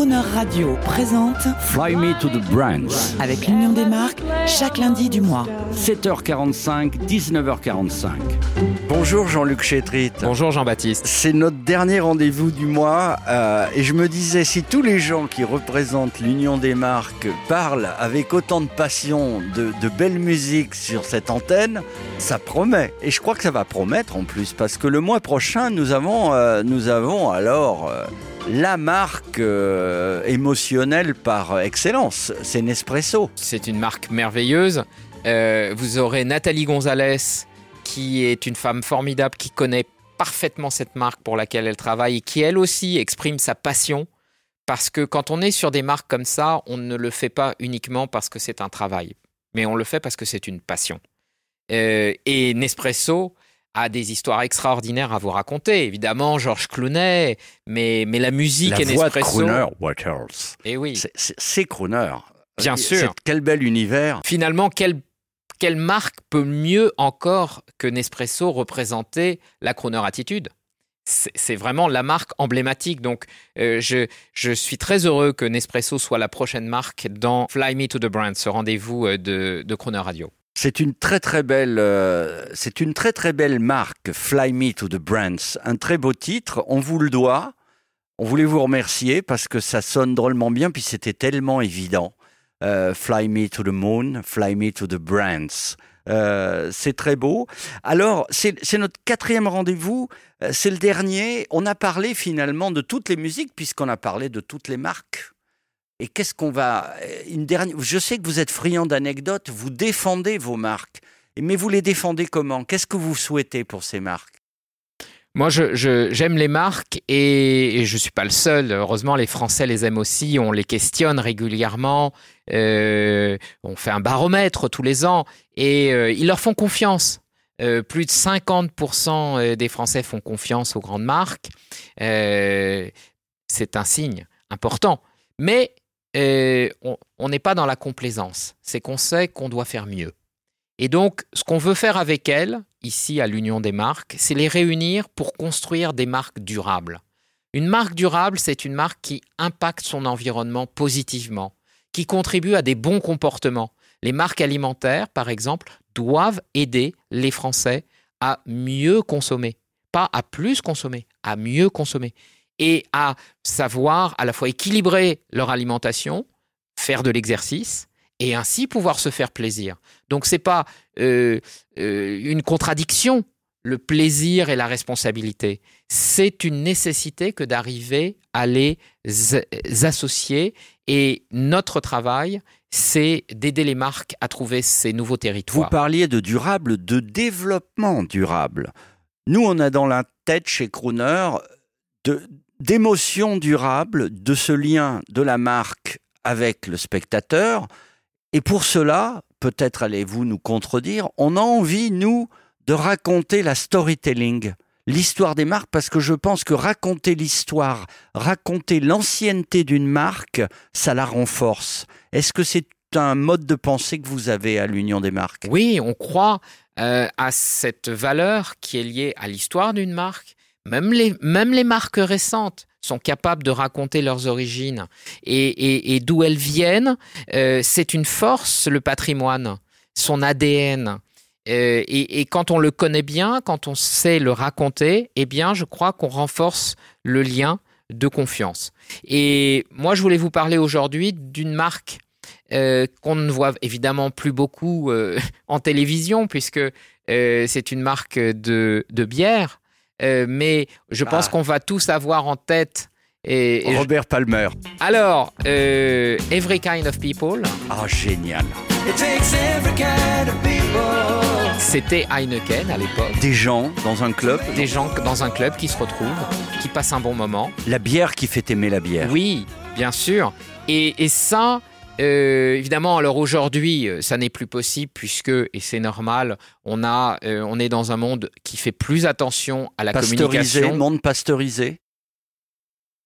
Crooner Radio présente Fly Me to the Brands. avec l'Union des marques chaque lundi du mois. 7h45, 19h45. Bonjour Jean-Luc Chétrit. Bonjour Jean-Baptiste. C'est notre dernier rendez-vous du mois euh, et je me disais si tous les gens qui représentent l'Union des marques parlent avec autant de passion de, de belle musique sur cette antenne, ça promet. Et je crois que ça va promettre en plus parce que le mois prochain nous avons, euh, nous avons alors euh, la marque émotionnelle par excellence, c'est Nespresso. C'est une marque merveilleuse. Vous aurez Nathalie Gonzalez, qui est une femme formidable, qui connaît parfaitement cette marque pour laquelle elle travaille et qui elle aussi exprime sa passion. Parce que quand on est sur des marques comme ça, on ne le fait pas uniquement parce que c'est un travail, mais on le fait parce que c'est une passion. Euh, et Nespresso a des histoires extraordinaires à vous raconter. Évidemment, Georges Clooney, mais, mais la musique La et voix de Nespresso. Crooner Waters. Et oui. C'est- Crooner. Bien sûr. Quel bel univers. finalement, quelle, quelle marque peut mieux encore que Nespresso représenter la Croner Attitude? C'est vraiment la marque emblématique. Donc, euh, je, je suis très heureux que Nespresso soit la prochaine marque dans Fly Me to the Brand, ce rendez-vous euh, de, de Croner Radio. C'est une très très belle, euh, c'est une très très belle marque, Fly Me to the Brands. Un très beau titre, on vous le doit. On voulait vous remercier parce que ça sonne drôlement bien, puis c'était tellement évident. Euh, fly Me to the Moon, Fly Me to the Brands. Euh, c'est très beau. Alors, c'est notre quatrième rendez-vous. Euh, C'est le dernier. On a parlé finalement de toutes les musiques puisqu'on a parlé de toutes les marques. Et qu'est-ce qu'on va une dernière Je sais que vous êtes friand d'anecdotes. Vous défendez vos marques, mais vous les défendez comment? Qu'est-ce que vous souhaitez pour ces marques? Moi, je- je- j'aime les marques et, je ne suis pas le seul. Heureusement, les Français les aiment aussi. On les questionne régulièrement. Euh, on fait un baromètre tous les ans et euh, ils leur font confiance. Euh, plus de 50% des Français font confiance aux grandes marques. C'est un signe important. Mais on n'est pas dans la complaisance. C'est qu'on sait qu'on doit faire mieux. Et donc, ce qu'on veut faire avec elles, ici à l'Union des marques, c'est les réunir pour construire des marques durables. Une marque durable, c'est une marque qui impacte son environnement positivement, qui contribue à des bons comportements. Les marques alimentaires, par exemple, doivent aider les Français à mieux consommer. Pas à plus consommer, à mieux consommer. Et à savoir à la fois équilibrer leur alimentation, faire de l'exercice, et ainsi pouvoir se faire plaisir. Donc c'est pas euh, euh, une contradiction, le plaisir et la responsabilité. C'est une nécessité que d'arriver à les associer. Et notre travail, c'est d'aider les marques à trouver ces nouveaux Vous territoires. parliez de durable, de développement durable. Nous, on a dans la tête chez Crooner d'émotions durables, de ce lien de la marque avec le spectateur. Et pour cela, peut-être allez-vous nous contredire, on a envie, nous, de raconter la storytelling, l'histoire des marques, parce que je pense que raconter l'histoire, raconter l'ancienneté d'une marque, ça la renforce. Est-ce que c'est un mode de pensée que vous avez à l'Union des marques? Oui, on croit euh, à cette valeur qui est liée à l'histoire d'une marque. Même les, même les marques récentes sont capables de raconter leurs origines et, d'où elles viennent. Euh, c'est une force, le patrimoine, son ADN. Euh, et, quand on le connaît bien, quand on sait le raconter, eh bien, je crois qu'on renforce le lien de confiance. Et moi, je voulais vous parler aujourd'hui d'une marque euh, qu'on ne voit évidemment plus beaucoup en télévision, puisque c'est une marque de bière. Euh, mais je pense Ah. qu'on va tous avoir en tête. Et, et je- Robert Palmer. Alors, euh, Every Kind of People, Ah, génial. c'était Heineken à l'époque. Des gens dans un club. Des gens dans un club qui se retrouvent, qui passent un bon moment. La bière qui fait aimer la bière. Oui, bien sûr. Et, et ça, euh, évidemment, alors aujourd'hui, euh, ça n'est plus possible puisque, et c'est normal, on, a, euh, on est dans un monde qui fait plus attention à la Pasteurisé, communication. monde pasteurisé.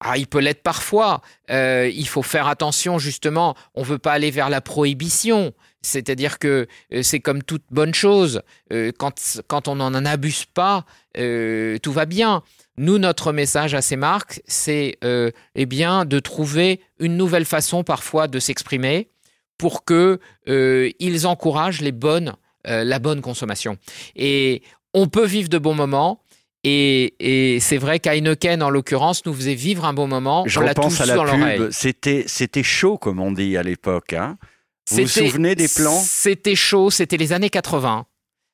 Ah, il peut l'être parfois. Euh, il faut faire attention, justement. On ne veut pas aller vers la prohibition. C'est-à-dire que euh, c'est comme toute bonne chose. Euh, quand, quand on n'en abuse pas, euh, tout va bien. Nous, notre message à ces marques, c'est eh bien de trouver une nouvelle façon parfois de s'exprimer pour que ils encouragent les bonnes, la bonne consommation. Et on peut vivre de bons moments. Et, et c'est vrai qu'Heineken, en l'occurrence, nous faisait vivre un bon moment. Je on à la pub. C'était, c'était chaud, comme on dit à l'époque. Hein vous vous souvenez des plans? C'était chaud, c'était les années 80.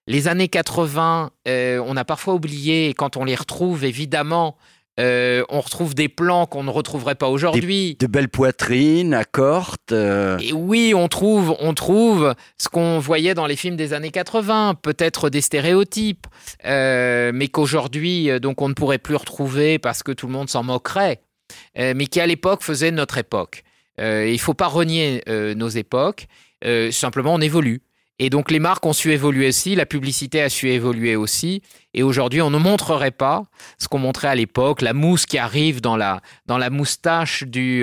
Les années 80, euh, on a parfois oublié, et quand on les retrouve, évidemment, euh, on retrouve des plans qu'on ne retrouverait pas aujourd'hui. De belles poitrines, à corte. euh, Et oui, on trouve, on trouve ce qu'on voyait dans les films des années 80, peut-être des stéréotypes, euh, mais qu'aujourd'hui, donc, on ne pourrait plus retrouver parce que tout le monde s'en moquerait, mais qui à l'époque faisait notre époque. Euh, il ne faut pas renier euh, nos époques, euh, simplement on évolue. Et donc les marques ont su évoluer aussi, la publicité a su évoluer aussi. Et aujourd'hui, on ne montrerait pas ce qu'on montrait à l'époque, la mousse qui arrive dans la, dans la moustache du,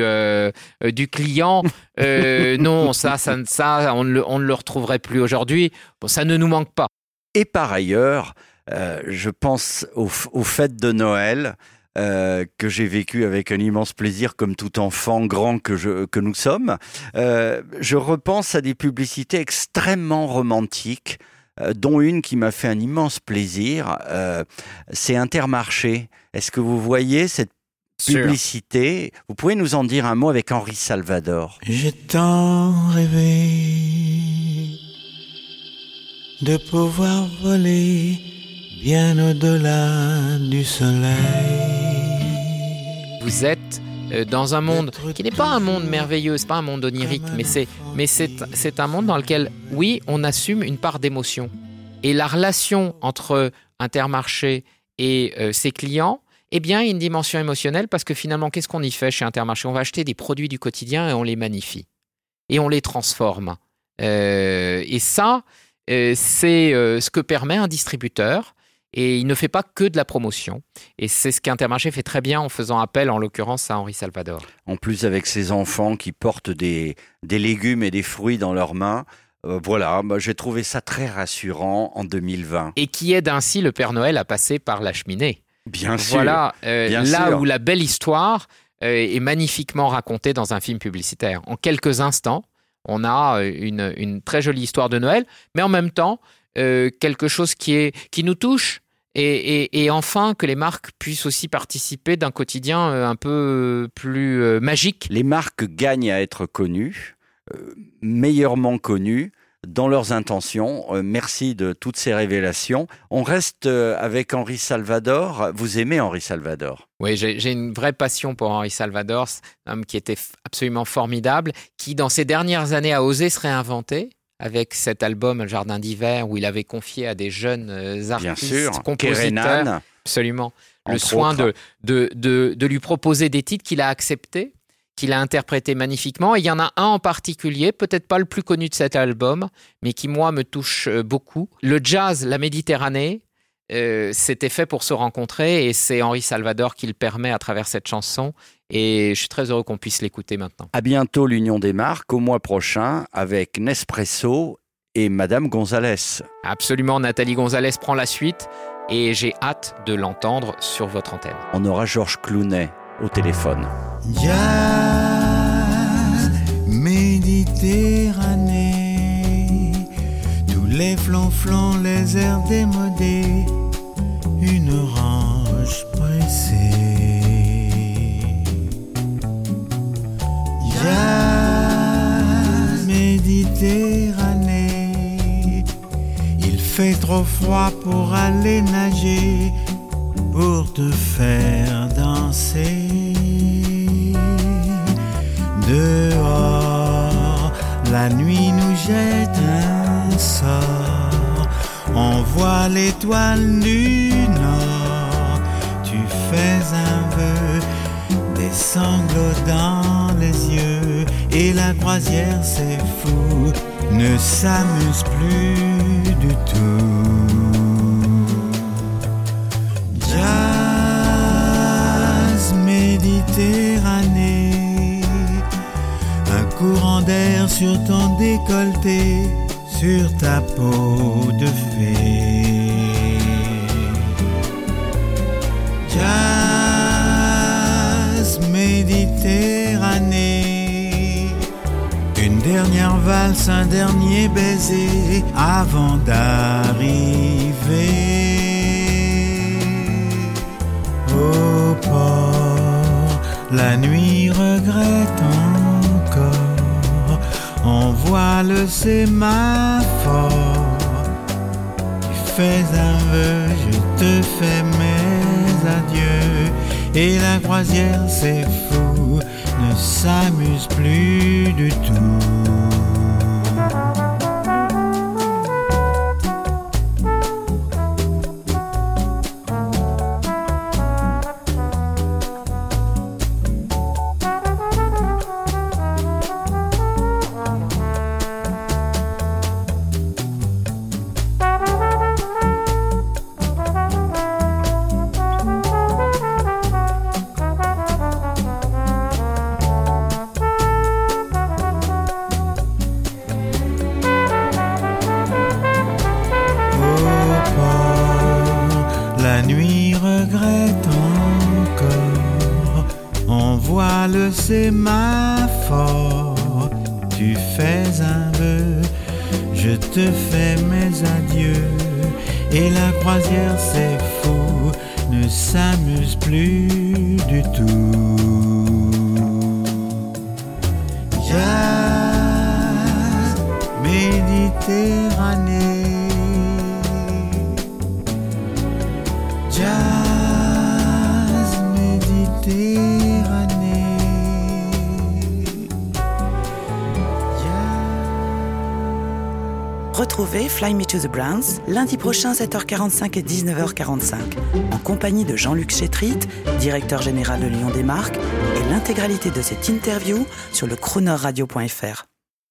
du client. Non, ça, ça, ça on, ne le, on ne le retrouverait plus aujourd'hui. Bon, ça ne nous manque pas. Et par ailleurs, je pense aux, aux fêtes de Noël euh, que j'ai vécues avec un immense plaisir comme tout enfant grand que, je, que nous sommes. Euh, je repense à des publicités extrêmement romantiques, euh, dont une qui m'a fait un immense plaisir. C'est Intermarché. Est-ce que vous voyez cette publicité? Vous pouvez nous en dire un mot avec Henri Salvador J'ai tant rêvé de pouvoir voler bien au-delà du soleil. Vous êtes euh, dans un monde qui n'est pas un monde merveilleux, c'est pas un monde onirique, mais c'est mais c'est c'est un monde dans lequel oui, on assume une part d'émotion. Et la relation entre Intermarché et euh, ses clients, eh bien, il y a une dimension émotionnelle parce que finalement, qu'est-ce qu'on y fait chez Intermarché? On va acheter des produits du quotidien et on les magnifie et on les transforme. Euh, et ça, c'est ce que permet un distributeur. Et il ne fait pas que de la promotion. Et c'est ce qu'Intermarché fait très bien en faisant appel, en l'occurrence, à Henri Salvador. En plus, avec ses enfants qui portent des, des légumes et des fruits dans leurs mains. Euh, voilà, j'ai trouvé ça très rassurant en 2020. Et qui aide ainsi le Père Noël à passer par la cheminée. Bien sûr. Voilà, euh, bien là sûr. où la belle histoire euh, est magnifiquement racontée dans un film publicitaire. En quelques instants, on a une, une très jolie histoire de Noël, mais en même temps, euh, quelque chose qui, est, qui nous touche. Et, et- et enfin, que les marques puissent aussi participer d'un quotidien euh, un peu plus euh, magique. Les marques gagnent à être connues, euh, meilleurement connues dans leurs intentions. Euh, merci de toutes ces révélations. On reste euh, avec Henri Salvador. Vous aimez Henri Salvador? Oui, j'ai une vraie passion pour Henri Salvador, un homme qui était absolument formidable, qui dans ces dernières années a osé se réinventer avec cet album Le Jardin d'hiver où il avait confié à des jeunes euh, Bien artistes, sûr. compositeurs, absolument, le soin de, de, de lui proposer des titres qu'il a acceptés, qu'il a interprétés magnifiquement. Et il y en a un en particulier, peut-être pas le plus connu de cet album, mais qui, moi, me touche euh, beaucoup. Le jazz, la Méditerranée, euh, c'était fait pour se rencontrer et c'est Henri Salvador qui le permet à travers cette chanson. Et je suis très heureux qu'on puisse l'écouter maintenant. À bientôt l'Union des marques, au mois prochain, avec Nespresso et Madame Gonzalez. Absolument, Nathalie Gonzalez prend la suite et j'ai hâte de l'entendre sur votre antenne. On aura Georges Clounet au téléphone. Méditerranée, tous les les airs démodés, une orange Jazz, Méditerranée, il fait trop froid pour aller nager, pour te faire danser. Dehors, la nuit nous jette un sort. On voit l'étoile du croisière, c'est fou, ne s'amuse plus du tout. Jazz Méditerranée, un courant d'air sur ton décolleté, sur ta peau de fée. Jazz Méditerranée. Dernière valse, un dernier baiser avant d'arriver au port. La nuit regrette encore. On voit le sémaphore. Tu fais un vœu, je te fais mes adieux. Et la croisière, c'est fou, ne s'amuse plus du tout. Fais un vœu, je te fais mes adieux. Et la croisière, c'est fou, ne s'amuse plus du tout. Jazz, Méditerranée. Jazz, Méditerranée. Retrouvez Fly Me to the Browns lundi prochain 7h45 et 19h45 en compagnie de Jean-Luc Chétrit, directeur général de Lyon des marques et l'intégralité de cette interview sur le chronoradio.fr.